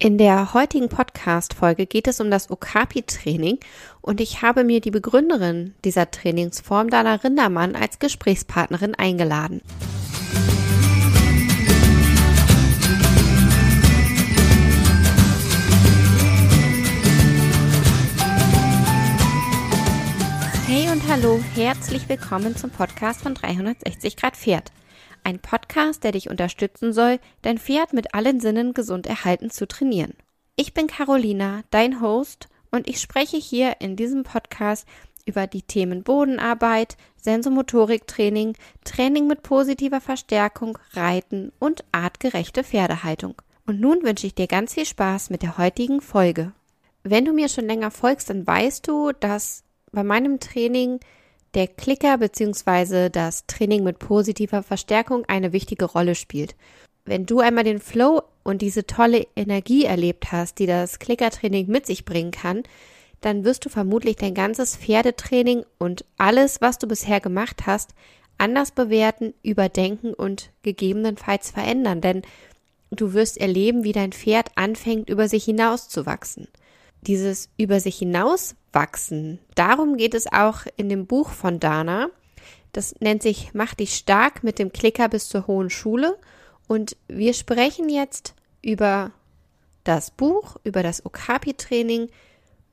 In der heutigen Podcast-Folge geht es um das Okapi-Training und ich habe mir die Begründerin dieser Trainingsform, Dana Rindermann, als Gesprächspartnerin eingeladen. Hey und hallo, herzlich willkommen zum Podcast von 360 Grad Pferd. Ein Podcast, der dich unterstützen soll, dein Pferd mit allen Sinnen gesund erhalten zu trainieren. Ich bin Carolina, dein Host, und ich spreche hier in diesem Podcast über die Themen Bodenarbeit, Sensomotoriktraining, Training mit positiver Verstärkung, Reiten und artgerechte Pferdehaltung. Und nun wünsche ich dir ganz viel Spaß mit der heutigen Folge. Wenn du mir schon länger folgst, dann weißt du, dass bei meinem Training der Klicker bzw. das Training mit positiver Verstärkung eine wichtige Rolle spielt. Wenn du einmal den Flow und diese tolle Energie erlebt hast, die das Klickertraining mit sich bringen kann, dann wirst du vermutlich dein ganzes Pferdetraining und alles, was du bisher gemacht hast, anders bewerten, überdenken und gegebenenfalls verändern, denn du wirst erleben, wie dein Pferd anfängt, über sich hinauszuwachsen. Dieses über sich hinaus wachsen. Darum geht es auch in dem Buch von Dana. Das nennt sich Mach dich stark mit dem Klicker bis zur hohen Schule. Und wir sprechen jetzt über das Buch, über das Okapi-Training,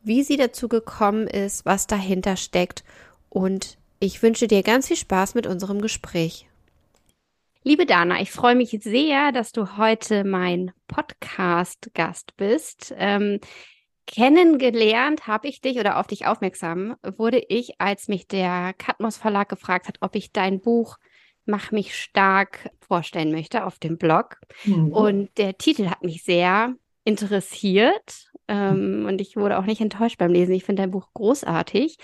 wie sie dazu gekommen ist, was dahinter steckt. Und ich wünsche dir ganz viel Spaß mit unserem Gespräch. Liebe Dana, ich freue mich sehr, dass du heute mein Podcast-Gast bist. Ähm, Kennengelernt habe ich dich oder auf dich aufmerksam wurde ich, als mich der Katmos Verlag gefragt hat, ob ich dein Buch Mach mich stark vorstellen möchte auf dem Blog. Mhm. Und der Titel hat mich sehr interessiert ähm, und ich wurde auch nicht enttäuscht beim Lesen. Ich finde dein Buch großartig.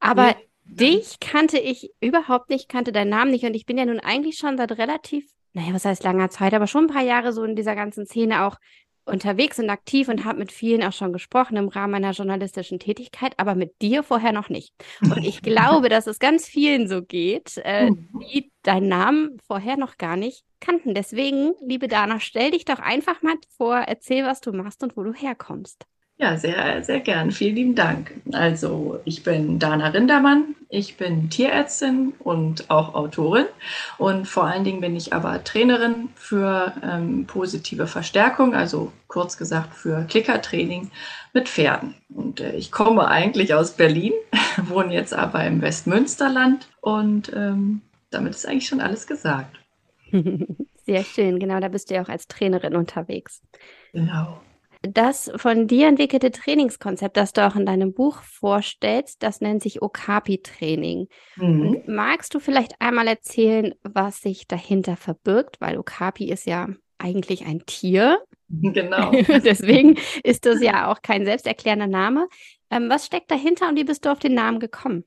Aber ja. dich kannte ich überhaupt nicht, kannte deinen Namen nicht und ich bin ja nun eigentlich schon seit relativ, naja, was heißt langer Zeit, aber schon ein paar Jahre so in dieser ganzen Szene auch unterwegs und aktiv und habe mit vielen auch schon gesprochen im Rahmen meiner journalistischen Tätigkeit, aber mit dir vorher noch nicht. Und ich glaube, dass es ganz vielen so geht, äh, mhm. die deinen Namen vorher noch gar nicht kannten. Deswegen, liebe Dana, stell dich doch einfach mal vor, erzähl, was du machst und wo du herkommst. Ja, sehr, sehr gern. Vielen lieben Dank. Also, ich bin Dana Rindermann. Ich bin Tierärztin und auch Autorin. Und vor allen Dingen bin ich aber Trainerin für ähm, positive Verstärkung, also kurz gesagt für Klickertraining mit Pferden. Und äh, ich komme eigentlich aus Berlin, wohne jetzt aber im Westmünsterland. Und ähm, damit ist eigentlich schon alles gesagt. Sehr schön. Genau, da bist du ja auch als Trainerin unterwegs. Genau. Das von dir entwickelte Trainingskonzept, das du auch in deinem Buch vorstellst, das nennt sich Okapi-Training. Mhm. Magst du vielleicht einmal erzählen, was sich dahinter verbirgt? Weil Okapi ist ja eigentlich ein Tier. Genau. Deswegen ist das ja auch kein selbsterklärender Name. Ähm, was steckt dahinter und wie bist du auf den Namen gekommen?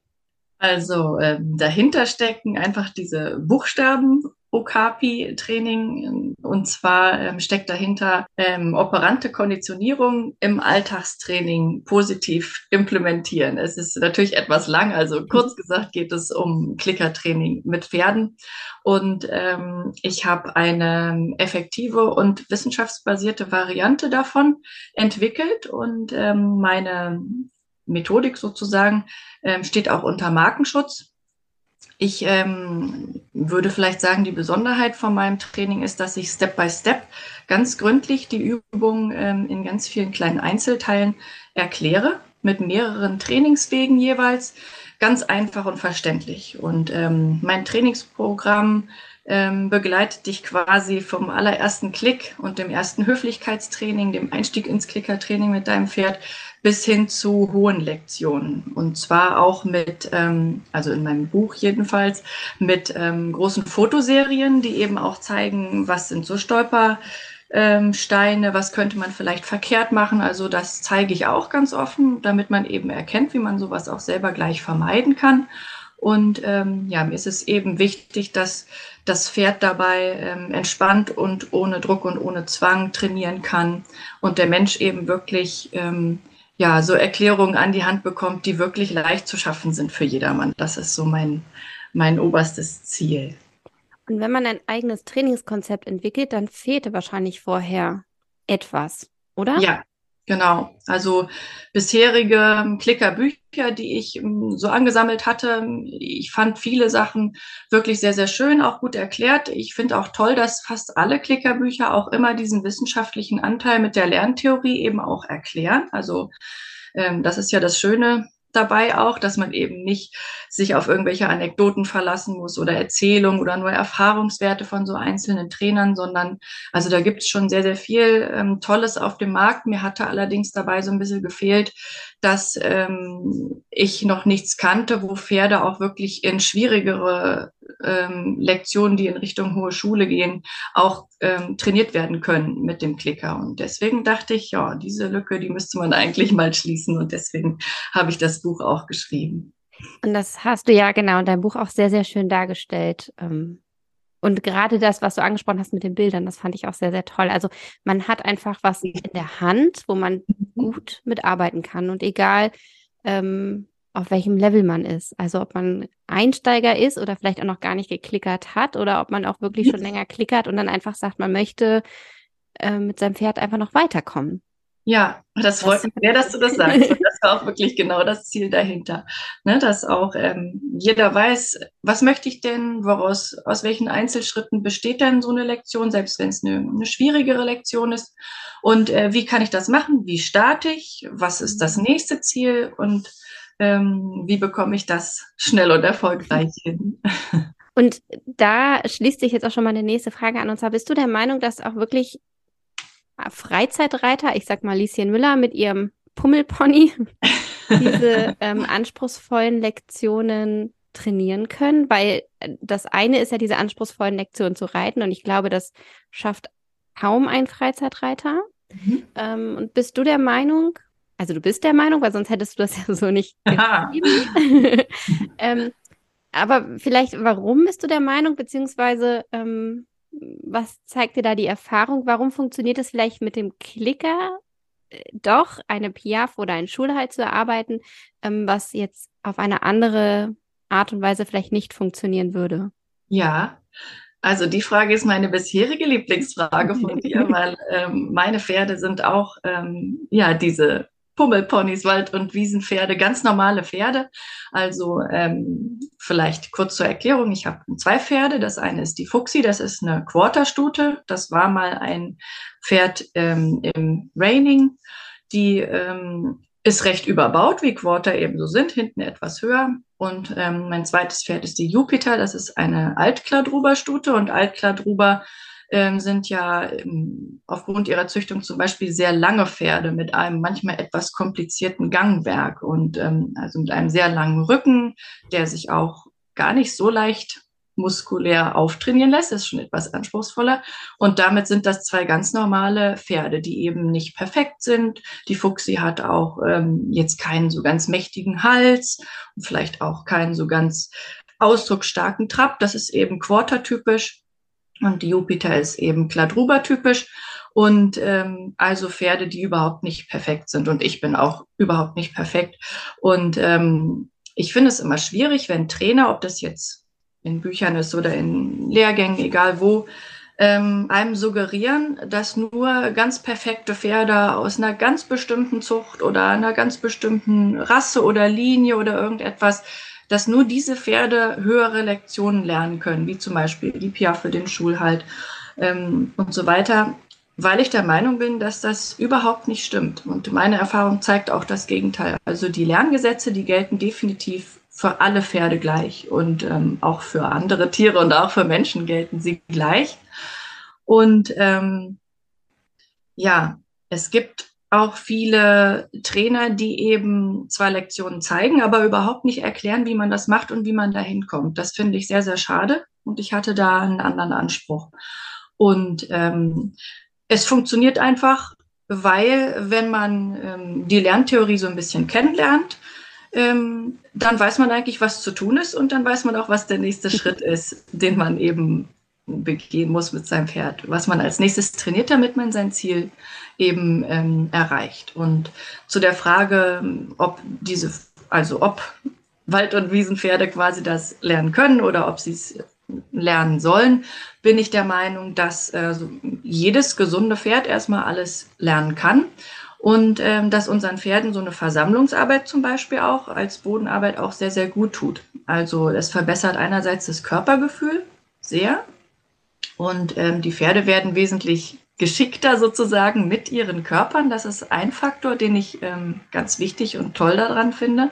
Also ähm, dahinter stecken einfach diese Buchstaben Okapi-Training. Und zwar ähm, steckt dahinter ähm, operante Konditionierung im Alltagstraining positiv implementieren. Es ist natürlich etwas lang, also kurz gesagt geht es um Klickertraining mit Pferden. Und ähm, ich habe eine effektive und wissenschaftsbasierte Variante davon entwickelt und ähm, meine Methodik sozusagen ähm, steht auch unter Markenschutz. Ich ähm, würde vielleicht sagen, die Besonderheit von meinem Training ist, dass ich Step by Step ganz gründlich die Übung ähm, in ganz vielen kleinen Einzelteilen erkläre, mit mehreren Trainingswegen jeweils, ganz einfach und verständlich. Und ähm, mein Trainingsprogramm ähm, begleitet dich quasi vom allerersten Klick und dem ersten Höflichkeitstraining, dem Einstieg ins Klickertraining mit deinem Pferd bis hin zu hohen Lektionen. Und zwar auch mit, ähm, also in meinem Buch jedenfalls, mit ähm, großen Fotoserien, die eben auch zeigen, was sind so Stolper. Steine, was könnte man vielleicht verkehrt machen. Also das zeige ich auch ganz offen, damit man eben erkennt, wie man sowas auch selber gleich vermeiden kann. Und ähm, ja, mir ist es eben wichtig, dass das Pferd dabei ähm, entspannt und ohne Druck und ohne Zwang trainieren kann und der Mensch eben wirklich ähm, ja, so Erklärungen an die Hand bekommt, die wirklich leicht zu schaffen sind für jedermann. Das ist so mein, mein oberstes Ziel. Und wenn man ein eigenes Trainingskonzept entwickelt, dann fehlte wahrscheinlich vorher etwas. oder? Ja, Genau, also bisherige Klickerbücher, die ich ähm, so angesammelt hatte, ich fand viele Sachen wirklich sehr, sehr schön, auch gut erklärt. Ich finde auch toll, dass fast alle Klickerbücher auch immer diesen wissenschaftlichen Anteil mit der Lerntheorie eben auch erklären. Also ähm, das ist ja das Schöne dabei auch, dass man eben nicht sich auf irgendwelche Anekdoten verlassen muss oder Erzählungen oder nur Erfahrungswerte von so einzelnen Trainern, sondern also da gibt es schon sehr, sehr viel ähm, Tolles auf dem Markt. Mir hatte allerdings dabei so ein bisschen gefehlt, dass ähm, ich noch nichts kannte, wo Pferde auch wirklich in schwierigere ähm, Lektionen, die in Richtung hohe Schule gehen, auch ähm, trainiert werden können mit dem Klicker. Und deswegen dachte ich, ja, diese Lücke, die müsste man eigentlich mal schließen. Und deswegen habe ich das Buch auch geschrieben. Und das hast du ja genau in deinem Buch auch sehr, sehr schön dargestellt. Und gerade das, was du angesprochen hast mit den Bildern, das fand ich auch sehr, sehr toll. Also man hat einfach was in der Hand, wo man mhm. gut mitarbeiten kann. Und egal, ähm, auf welchem Level man ist. Also ob man Einsteiger ist oder vielleicht auch noch gar nicht geklickert hat oder ob man auch wirklich schon länger klickert und dann einfach sagt, man möchte äh, mit seinem Pferd einfach noch weiterkommen. Ja, das freut mich sehr, dass du das sagst. Und das war auch wirklich genau das Ziel dahinter. Ne, dass auch ähm, jeder weiß, was möchte ich denn, woraus, aus welchen Einzelschritten besteht denn so eine Lektion, selbst wenn es eine, eine schwierigere Lektion ist. Und äh, wie kann ich das machen? Wie starte ich? Was ist das mhm. nächste Ziel? Und ähm, wie bekomme ich das schnell und erfolgreich hin? Und da schließt sich jetzt auch schon mal eine nächste Frage an. Und zwar bist du der Meinung, dass auch wirklich Freizeitreiter, ich sag mal Lieschen Müller mit ihrem Pummelpony, diese ähm, anspruchsvollen Lektionen trainieren können? Weil äh, das eine ist ja diese anspruchsvollen Lektionen zu reiten und ich glaube, das schafft kaum ein Freizeitreiter. Mhm. Ähm, und bist du der Meinung, also du bist der Meinung, weil sonst hättest du das ja so nicht geschrieben. ähm, aber vielleicht, warum bist du der Meinung, beziehungsweise ähm, was zeigt dir da die Erfahrung? Warum funktioniert es vielleicht mit dem Klicker äh, doch, eine Piaf oder ein Schulhalt zu erarbeiten, ähm, was jetzt auf eine andere Art und Weise vielleicht nicht funktionieren würde? Ja, also die Frage ist meine bisherige Lieblingsfrage von dir, weil ähm, meine Pferde sind auch ähm, ja diese Pummelponys, Wald- und Wiesenpferde, ganz normale Pferde. Also ähm, vielleicht kurz zur Erklärung, ich habe zwei Pferde. Das eine ist die Fuchsi, das ist eine Quarterstute. Das war mal ein Pferd ähm, im Raining. Die ähm, ist recht überbaut, wie Quarter eben so sind, hinten etwas höher. Und ähm, mein zweites Pferd ist die Jupiter, das ist eine Altkladruber-Stute. Und Altkladruber ähm, sind ja ähm, aufgrund ihrer Züchtung zum Beispiel sehr lange Pferde mit einem manchmal etwas komplizierten Gangwerk und ähm, also mit einem sehr langen Rücken, der sich auch gar nicht so leicht muskulär auftrainieren lässt, ist schon etwas anspruchsvoller. Und damit sind das zwei ganz normale Pferde, die eben nicht perfekt sind. Die Fuchsi hat auch ähm, jetzt keinen so ganz mächtigen Hals und vielleicht auch keinen so ganz ausdrucksstarken Trab. Das ist eben quartertypisch. Und Jupiter ist eben Kladruber-typisch. Und ähm, also Pferde, die überhaupt nicht perfekt sind. Und ich bin auch überhaupt nicht perfekt. Und ähm, ich finde es immer schwierig, wenn Trainer, ob das jetzt in Büchern ist oder in Lehrgängen, egal wo, ähm, einem suggerieren, dass nur ganz perfekte Pferde aus einer ganz bestimmten Zucht oder einer ganz bestimmten Rasse oder Linie oder irgendetwas dass nur diese Pferde höhere Lektionen lernen können, wie zum Beispiel die Piaffe, den Schulhalt ähm, und so weiter, weil ich der Meinung bin, dass das überhaupt nicht stimmt. Und meine Erfahrung zeigt auch das Gegenteil. Also die Lerngesetze, die gelten definitiv für alle Pferde gleich und ähm, auch für andere Tiere und auch für Menschen gelten sie gleich. Und ähm, ja, es gibt auch viele Trainer, die eben zwar Lektionen zeigen, aber überhaupt nicht erklären, wie man das macht und wie man da hinkommt. Das finde ich sehr, sehr schade und ich hatte da einen anderen Anspruch. Und ähm, es funktioniert einfach, weil wenn man ähm, die Lerntheorie so ein bisschen kennenlernt, ähm, dann weiß man eigentlich, was zu tun ist und dann weiß man auch, was der nächste Schritt ist, den man eben begehen muss mit seinem Pferd, was man als nächstes trainiert, damit man sein Ziel eben ähm, erreicht. Und zu der Frage, ob diese, also ob Wald- und Wiesenpferde quasi das lernen können oder ob sie es lernen sollen, bin ich der Meinung, dass äh, jedes gesunde Pferd erstmal alles lernen kann und ähm, dass unseren Pferden so eine Versammlungsarbeit zum Beispiel auch als Bodenarbeit auch sehr, sehr gut tut. Also es verbessert einerseits das Körpergefühl sehr und ähm, die Pferde werden wesentlich geschickter sozusagen mit ihren Körpern. Das ist ein Faktor, den ich ähm, ganz wichtig und toll daran finde.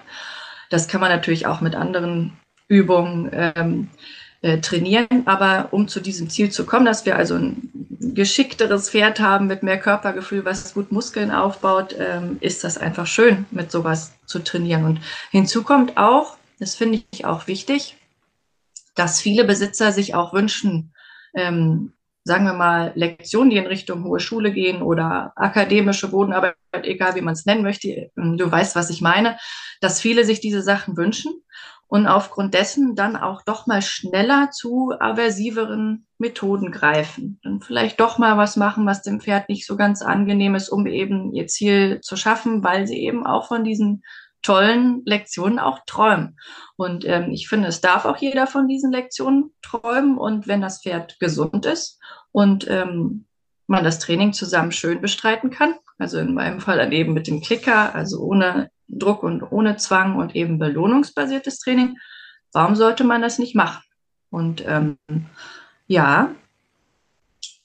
Das kann man natürlich auch mit anderen Übungen ähm, äh, trainieren. Aber um zu diesem Ziel zu kommen, dass wir also ein geschickteres Pferd haben mit mehr Körpergefühl, was gut Muskeln aufbaut, ähm, ist das einfach schön, mit sowas zu trainieren. Und hinzu kommt auch, das finde ich auch wichtig, dass viele Besitzer sich auch wünschen, ähm, sagen wir mal, Lektionen, die in Richtung hohe Schule gehen oder akademische Bodenarbeit, egal wie man es nennen möchte, du weißt, was ich meine, dass viele sich diese Sachen wünschen und aufgrund dessen dann auch doch mal schneller zu aversiveren Methoden greifen. Dann vielleicht doch mal was machen, was dem Pferd nicht so ganz angenehm ist, um eben ihr Ziel zu schaffen, weil sie eben auch von diesen tollen Lektionen auch träumen. Und ähm, ich finde, es darf auch jeder von diesen Lektionen träumen. Und wenn das Pferd gesund ist und ähm, man das Training zusammen schön bestreiten kann, also in meinem Fall dann eben mit dem Klicker, also ohne Druck und ohne Zwang und eben belohnungsbasiertes Training. Warum sollte man das nicht machen? Und ähm, ja,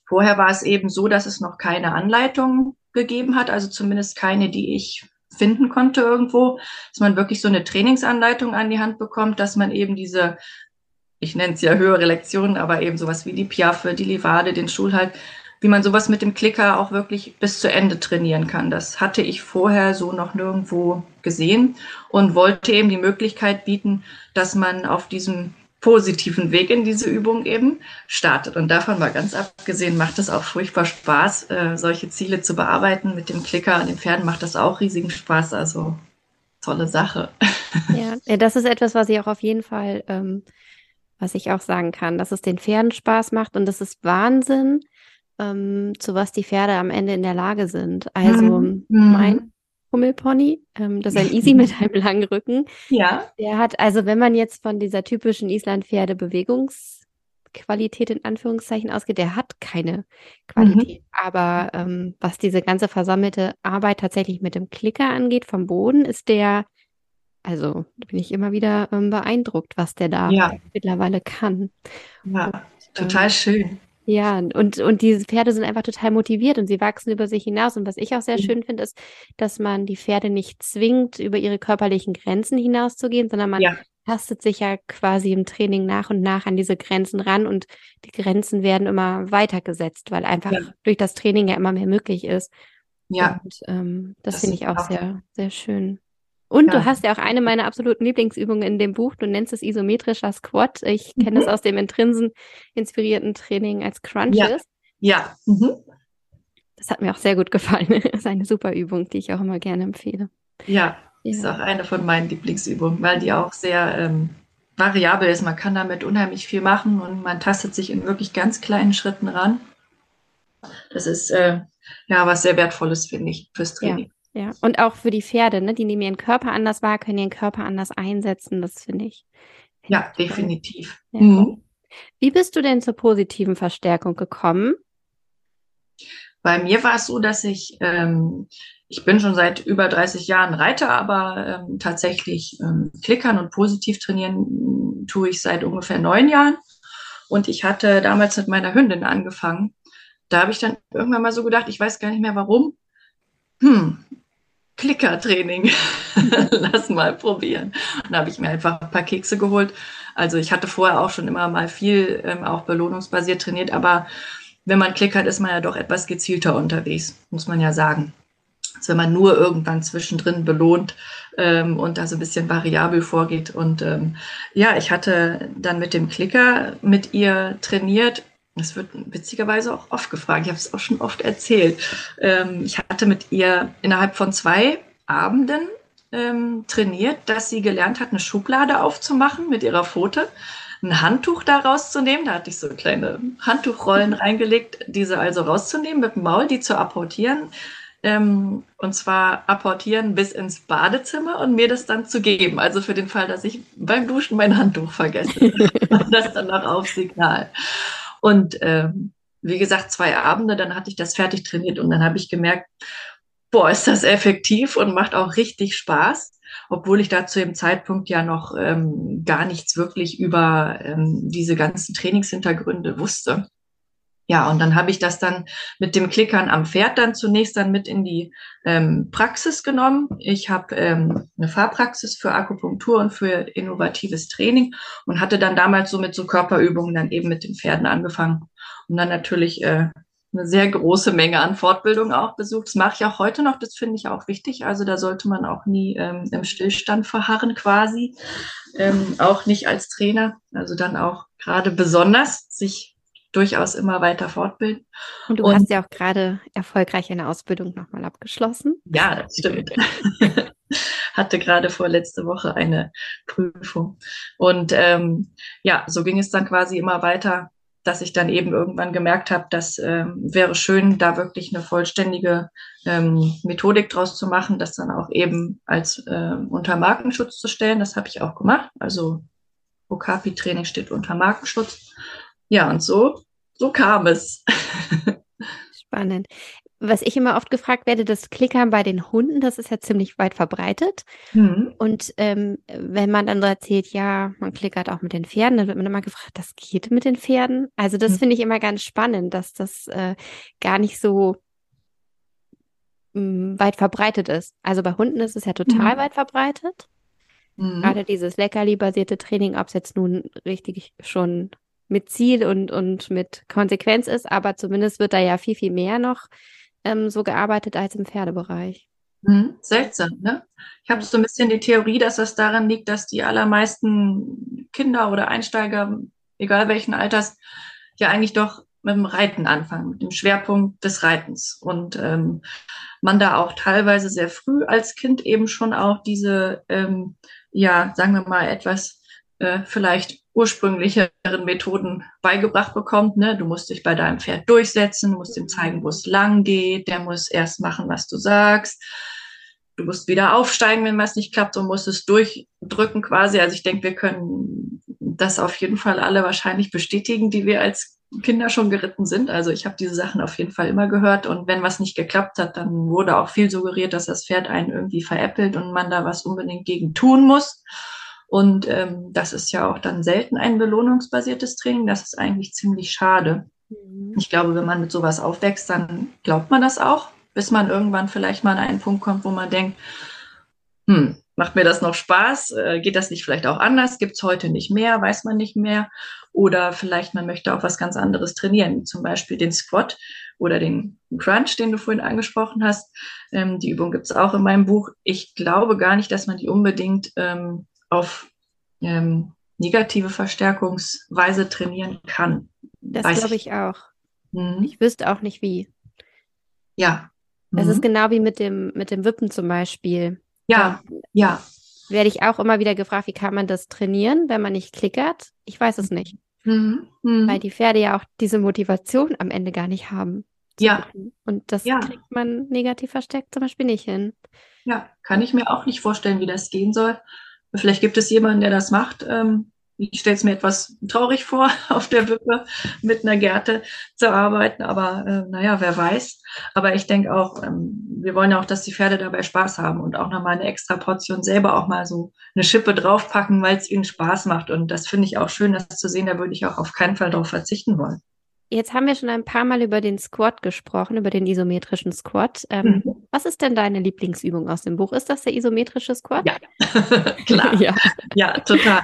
vorher war es eben so, dass es noch keine Anleitung gegeben hat, also zumindest keine, die ich finden konnte irgendwo, dass man wirklich so eine Trainingsanleitung an die Hand bekommt, dass man eben diese, ich nenne es ja höhere Lektionen, aber eben sowas wie die Piaffe, die Livade, den Schulhalt, wie man sowas mit dem Klicker auch wirklich bis zu Ende trainieren kann. Das hatte ich vorher so noch nirgendwo gesehen und wollte eben die Möglichkeit bieten, dass man auf diesem positiven Weg in diese Übung eben startet. Und davon mal ganz abgesehen, macht es auch furchtbar Spaß, äh, solche Ziele zu bearbeiten. Mit dem Klicker an den Pferden macht das auch riesigen Spaß. Also tolle Sache. Ja, das ist etwas, was ich auch auf jeden Fall, ähm, was ich auch sagen kann, dass es den Pferden Spaß macht und das ist Wahnsinn, ähm, zu was die Pferde am Ende in der Lage sind. Also mhm. mein Hummelpony, ähm, das ist ein Easy mit einem langen Rücken. Ja. Der hat, also wenn man jetzt von dieser typischen Islandpferde Bewegungsqualität in Anführungszeichen ausgeht, der hat keine Qualität. Mhm. Aber ähm, was diese ganze versammelte Arbeit tatsächlich mit dem Klicker angeht vom Boden, ist der, also bin ich immer wieder ähm, beeindruckt, was der da ja. mittlerweile kann. Ja, und, total ähm, schön. Ja, und, und diese Pferde sind einfach total motiviert und sie wachsen über sich hinaus. Und was ich auch sehr mhm. schön finde, ist, dass man die Pferde nicht zwingt, über ihre körperlichen Grenzen hinauszugehen, sondern man ja. tastet sich ja quasi im Training nach und nach an diese Grenzen ran und die Grenzen werden immer weiter gesetzt, weil einfach ja. durch das Training ja immer mehr möglich ist. Ja. Und ähm, das, das finde ich auch, auch sehr, sehr schön. Und ja. du hast ja auch eine meiner absoluten Lieblingsübungen in dem Buch. Du nennst es isometrischer Squat. Ich mhm. kenne es aus dem Intrinsen inspirierten Training als Crunches. Ja. ja. Mhm. Das hat mir auch sehr gut gefallen. Das ist eine super Übung, die ich auch immer gerne empfehle. Ja, ja. ist auch eine von meinen Lieblingsübungen, weil die auch sehr ähm, variabel ist. Man kann damit unheimlich viel machen und man tastet sich in wirklich ganz kleinen Schritten ran. Das ist äh, ja was sehr Wertvolles, finde ich, fürs Training. Ja, und auch für die Pferde, ne? Die nehmen ihren Körper anders wahr, können ihren Körper anders einsetzen. Das finde ich. Find ja, ich definitiv. Ja. Mhm. Wie bist du denn zur positiven Verstärkung gekommen? Bei mir war es so, dass ich, ähm, ich bin schon seit über 30 Jahren Reiter, aber ähm, tatsächlich ähm, klickern und positiv trainieren tue ich seit ungefähr neun Jahren. Und ich hatte damals mit meiner Hündin angefangen. Da habe ich dann irgendwann mal so gedacht, ich weiß gar nicht mehr warum. Hm, Klickertraining. Lass mal probieren. Und da habe ich mir einfach ein paar Kekse geholt. Also ich hatte vorher auch schon immer mal viel ähm, auch belohnungsbasiert trainiert, aber wenn man klickert, ist man ja doch etwas gezielter unterwegs, muss man ja sagen. Als wenn man nur irgendwann zwischendrin belohnt ähm, und da so ein bisschen variabel vorgeht. Und ähm, ja, ich hatte dann mit dem Klicker mit ihr trainiert das wird witzigerweise auch oft gefragt. Ich habe es auch schon oft erzählt. Ähm, ich hatte mit ihr innerhalb von zwei Abenden ähm, trainiert, dass sie gelernt hat, eine Schublade aufzumachen mit ihrer Pfote, ein Handtuch da rauszunehmen. Da hatte ich so kleine Handtuchrollen reingelegt, diese also rauszunehmen mit dem Maul, die zu apportieren, ähm, und zwar apportieren bis ins Badezimmer und mir das dann zu geben. Also für den Fall, dass ich beim Duschen mein Handtuch vergesse. das dann noch auf Signal. Und ähm, wie gesagt, zwei Abende, dann hatte ich das fertig trainiert und dann habe ich gemerkt, boah, ist das effektiv und macht auch richtig Spaß obwohl ich da zu dem Zeitpunkt ja noch ähm, gar nichts wirklich über ähm, diese ganzen Trainingshintergründe wusste. Ja, und dann habe ich das dann mit dem Klickern am Pferd dann zunächst dann mit in die ähm, Praxis genommen. Ich habe ähm, eine Fahrpraxis für Akupunktur und für innovatives Training und hatte dann damals so mit so Körperübungen dann eben mit den Pferden angefangen. Und dann natürlich äh, eine sehr große Menge an Fortbildung auch besucht. Das mache ich auch heute noch, das finde ich auch wichtig. Also da sollte man auch nie ähm, im Stillstand verharren quasi, ähm, auch nicht als Trainer. Also dann auch gerade besonders sich durchaus immer weiter fortbilden. Und du Und, hast ja auch gerade erfolgreich eine Ausbildung nochmal abgeschlossen. Ja, das stimmt. Hatte gerade vor letzte Woche eine Prüfung. Und ähm, ja, so ging es dann quasi immer weiter dass ich dann eben irgendwann gemerkt habe, das ähm, wäre schön, da wirklich eine vollständige ähm, Methodik draus zu machen, das dann auch eben als äh, unter Markenschutz zu stellen. Das habe ich auch gemacht. Also Okapi-Training steht unter Markenschutz. Ja, und so, so kam es. Spannend was ich immer oft gefragt werde, das Klickern bei den Hunden, das ist ja ziemlich weit verbreitet. Mhm. Und ähm, wenn man dann so erzählt, ja, man klickert auch mit den Pferden, dann wird man immer gefragt, das geht mit den Pferden. Also das mhm. finde ich immer ganz spannend, dass das äh, gar nicht so mh, mm, weit verbreitet ist. Also bei Hunden ist es ja total mhm. weit verbreitet. Mhm. Gerade dieses Leckerli-basierte Training, ob es jetzt nun richtig schon mit Ziel und, und mit Konsequenz ist, aber zumindest wird da ja viel, viel mehr noch ähm, so gearbeitet als im Pferdebereich. Hm, seltsam, ne? Ich habe so ein bisschen die Theorie, dass das daran liegt, dass die allermeisten Kinder oder Einsteiger, egal welchen Alters, ja eigentlich doch mit dem Reiten anfangen, mit dem Schwerpunkt des Reitens. Und ähm, man da auch teilweise sehr früh als Kind eben schon auch diese, ähm, ja, sagen wir mal, etwas äh, vielleicht ursprünglicheren Methoden beigebracht bekommt. Ne? Du musst dich bei deinem Pferd durchsetzen, du musst ihm zeigen, wo es lang geht, der muss erst machen, was du sagst. Du musst wieder aufsteigen, wenn was nicht klappt und musst es durchdrücken quasi. Also ich denke, wir können das auf jeden Fall alle wahrscheinlich bestätigen, die wir als Kinder schon geritten sind. Also ich habe diese Sachen auf jeden Fall immer gehört. Und wenn was nicht geklappt hat, dann wurde auch viel suggeriert, dass das Pferd einen irgendwie veräppelt und man da was unbedingt gegen tun muss. Und ähm, das ist ja auch dann selten ein belohnungsbasiertes Training. Das ist eigentlich ziemlich schade. Mhm. Ich glaube, wenn man mit sowas aufwächst, dann glaubt man das auch, bis man irgendwann vielleicht mal an einen Punkt kommt, wo man denkt, hm, macht mir das noch Spaß? Äh, geht das nicht vielleicht auch anders? Gibt es heute nicht mehr? Weiß man nicht mehr? Oder vielleicht man möchte auch was ganz anderes trainieren, zum Beispiel den Squat oder den Crunch, den du vorhin angesprochen hast. Ähm, die Übung gibt es auch in meinem Buch. Ich glaube gar nicht, dass man die unbedingt ähm, auf ähm, negative Verstärkungsweise trainieren kann. Das glaube ich auch. Mhm. Ich wüsste auch nicht wie. Ja. Mhm. Das ist genau wie mit dem, mit dem Wippen zum Beispiel. Ja, da ja. Werde ich auch immer wieder gefragt, wie kann man das trainieren, wenn man nicht klickert? Ich weiß es nicht. Mhm. Mhm. Weil die Pferde ja auch diese Motivation am Ende gar nicht haben. Ja. Und das ja. kriegt man negativ verstärkt zum Beispiel nicht hin. Ja, kann ich mir auch nicht vorstellen, wie das gehen soll. Vielleicht gibt es jemanden, der das macht. Ähm, ich stelle es mir etwas traurig vor, auf der Wippe mit einer Gerte zu arbeiten, aber äh, naja, wer weiß. Aber ich denke auch, ähm, wir wollen ja auch, dass die Pferde dabei Spaß haben und auch nochmal eine extra Portion selber auch mal so eine Schippe draufpacken, weil es ihnen Spaß macht. Und das finde ich auch schön, das zu sehen. Da würde ich auch auf keinen Fall darauf verzichten wollen. Jetzt haben wir schon ein paar Mal über den Squat gesprochen, über den isometrischen Squat. Ähm, mhm. Was ist denn deine Lieblingsübung aus dem Buch? Ist das der isometrische Squat? Ja, klar. ja. ja, total.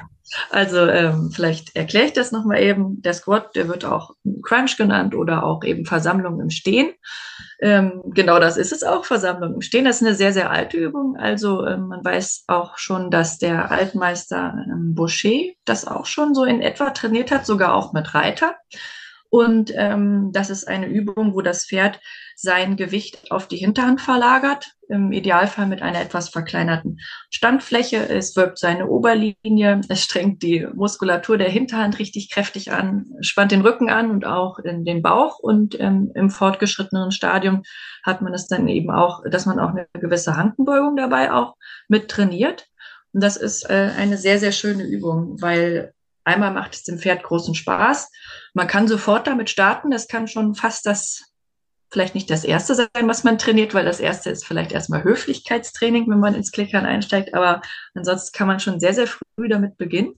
Also ähm, vielleicht erkläre ich das nochmal eben. Der Squat, der wird auch Crunch genannt oder auch eben Versammlung im Stehen. Ähm, genau das ist es auch, Versammlung im Stehen. Das ist eine sehr, sehr alte Übung. Also ähm, man weiß auch schon, dass der Altmeister ähm, Boucher das auch schon so in etwa trainiert hat, sogar auch mit Reiter. Und ähm, das ist eine Übung, wo das Pferd sein Gewicht auf die Hinterhand verlagert, im Idealfall mit einer etwas verkleinerten Standfläche. Es wirkt seine Oberlinie, es strengt die Muskulatur der Hinterhand richtig kräftig an, spannt den Rücken an und auch in den Bauch. Und ähm, im fortgeschrittenen Stadium hat man es dann eben auch, dass man auch eine gewisse Hankenbeugung dabei auch mit trainiert. Und das ist äh, eine sehr, sehr schöne Übung, weil Einmal macht es dem Pferd großen Spaß. Man kann sofort damit starten. Das kann schon fast das, vielleicht nicht das erste sein, was man trainiert, weil das erste ist vielleicht erstmal Höflichkeitstraining, wenn man ins Klickern einsteigt. Aber ansonsten kann man schon sehr, sehr früh damit beginnen.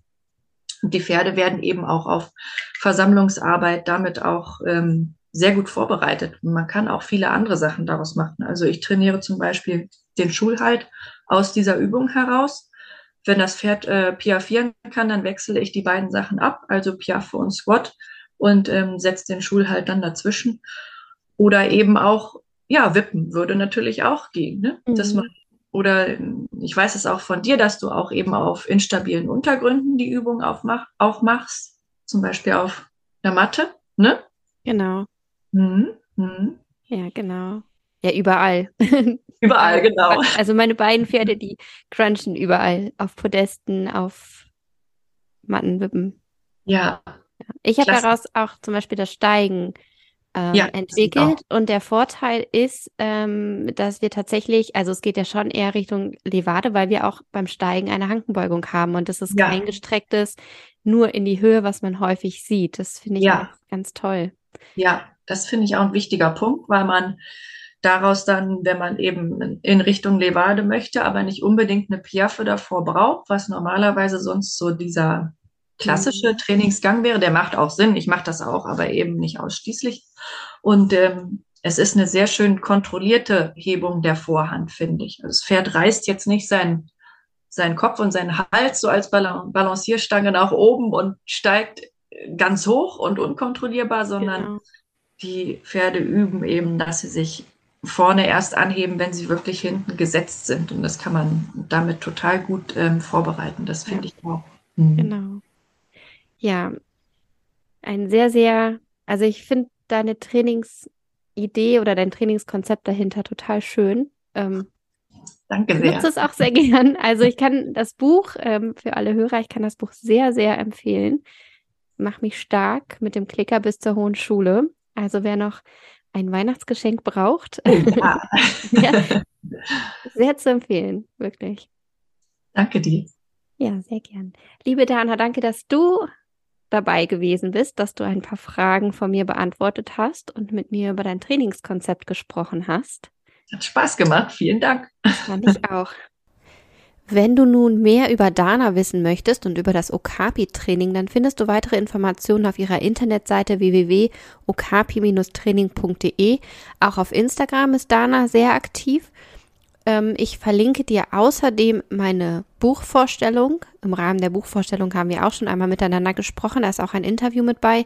Und die Pferde werden eben auch auf Versammlungsarbeit damit auch ähm, sehr gut vorbereitet. Und man kann auch viele andere Sachen daraus machen. Also ich trainiere zum Beispiel den Schulhalt aus dieser Übung heraus. Wenn das Pferd äh, piaffieren kann, dann wechsle ich die beiden Sachen ab, also Piaffe und Squat und ähm, setze den Schul halt dann dazwischen. Oder eben auch, ja, wippen würde natürlich auch gehen. Ne? Mhm. Dass man, oder ich weiß es auch von dir, dass du auch eben auf instabilen Untergründen die Übung aufmach, auch machst, zum Beispiel auf der Matte. Ne? Genau. Mhm. Mhm. Ja, genau. Ja, überall. Überall, genau. Also meine beiden Pferde, die crunchen überall. Auf Podesten, auf Mattenwippen. Ja. Ich habe daraus auch zum Beispiel das Steigen ähm, ja, entwickelt. Und der Vorteil ist, ähm, dass wir tatsächlich, also es geht ja schon eher Richtung Levade, weil wir auch beim Steigen eine Hankenbeugung haben. Und das ist ja. kein gestrecktes, nur in die Höhe, was man häufig sieht. Das finde ich ja. ganz toll. Ja, das finde ich auch ein wichtiger Punkt, weil man daraus dann, wenn man eben in Richtung Levade möchte, aber nicht unbedingt eine Piaffe davor braucht, was normalerweise sonst so dieser klassische mhm. Trainingsgang wäre. Der macht auch Sinn. Ich mache das auch, aber eben nicht ausschließlich. Und ähm, es ist eine sehr schön kontrollierte Hebung der Vorhand, finde ich. Also das Pferd reißt jetzt nicht seinen, seinen Kopf und seinen Hals so als Balancierstange nach oben und steigt ganz hoch und unkontrollierbar, sondern genau. die Pferde üben eben, dass sie sich vorne erst anheben, wenn sie wirklich hinten gesetzt sind. Und das kann man damit total gut ähm, vorbereiten. Das finde ja. ich auch. Mhm. Genau. Ja, ein sehr, sehr, also ich finde deine Trainingsidee oder dein Trainingskonzept dahinter total schön. Ähm, Danke sehr. Ich nutze es auch sehr gern. Also ich kann das Buch ähm, für alle Hörer, ich kann das Buch sehr, sehr empfehlen. Mach mich stark mit dem Klicker bis zur hohen Schule. Also wer noch ein Weihnachtsgeschenk braucht, oh, ja. ja, sehr zu empfehlen, wirklich. Danke dir. Ja, sehr gern. Liebe Dana, danke, dass du dabei gewesen bist, dass du ein paar Fragen von mir beantwortet hast und mit mir über dein Trainingskonzept gesprochen hast. Hat Spaß gemacht. Vielen Dank. Fand ich auch. Wenn du nun mehr über Dana wissen möchtest und über das Okapi-Training, dann findest du weitere Informationen auf ihrer Internetseite www.okapi-training.de. Auch auf Instagram ist Dana sehr aktiv. Ähm, ich verlinke dir außerdem meine Buchvorstellung. Im Rahmen der Buchvorstellung haben wir auch schon einmal miteinander gesprochen. Da ist auch ein Interview mit bei.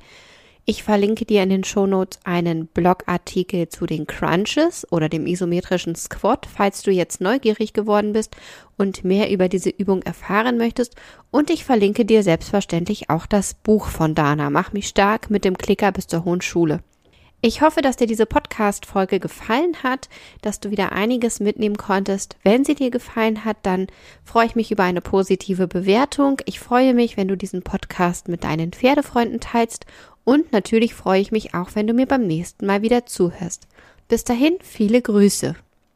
Ich verlinke dir in den Shownotes einen Blogartikel zu den Crunches oder dem isometrischen Squat, falls du jetzt neugierig geworden bist und mehr über diese Übung erfahren möchtest. Und ich verlinke dir selbstverständlich auch das Buch von Dana, Mach mich stark mit dem Klicker bis zur hohen Schule. Ich hoffe, dass dir diese Podcast-Folge gefallen hat, dass du wieder einiges mitnehmen konntest. Wenn sie dir gefallen hat, dann freue ich mich über eine positive Bewertung. Ich freue mich, wenn du diesen Podcast mit deinen Pferdefreunden teilst und natürlich freue ich mich auch, wenn du mir beim nächsten Mal wieder zuhörst. Bis dahin, viele Grüße.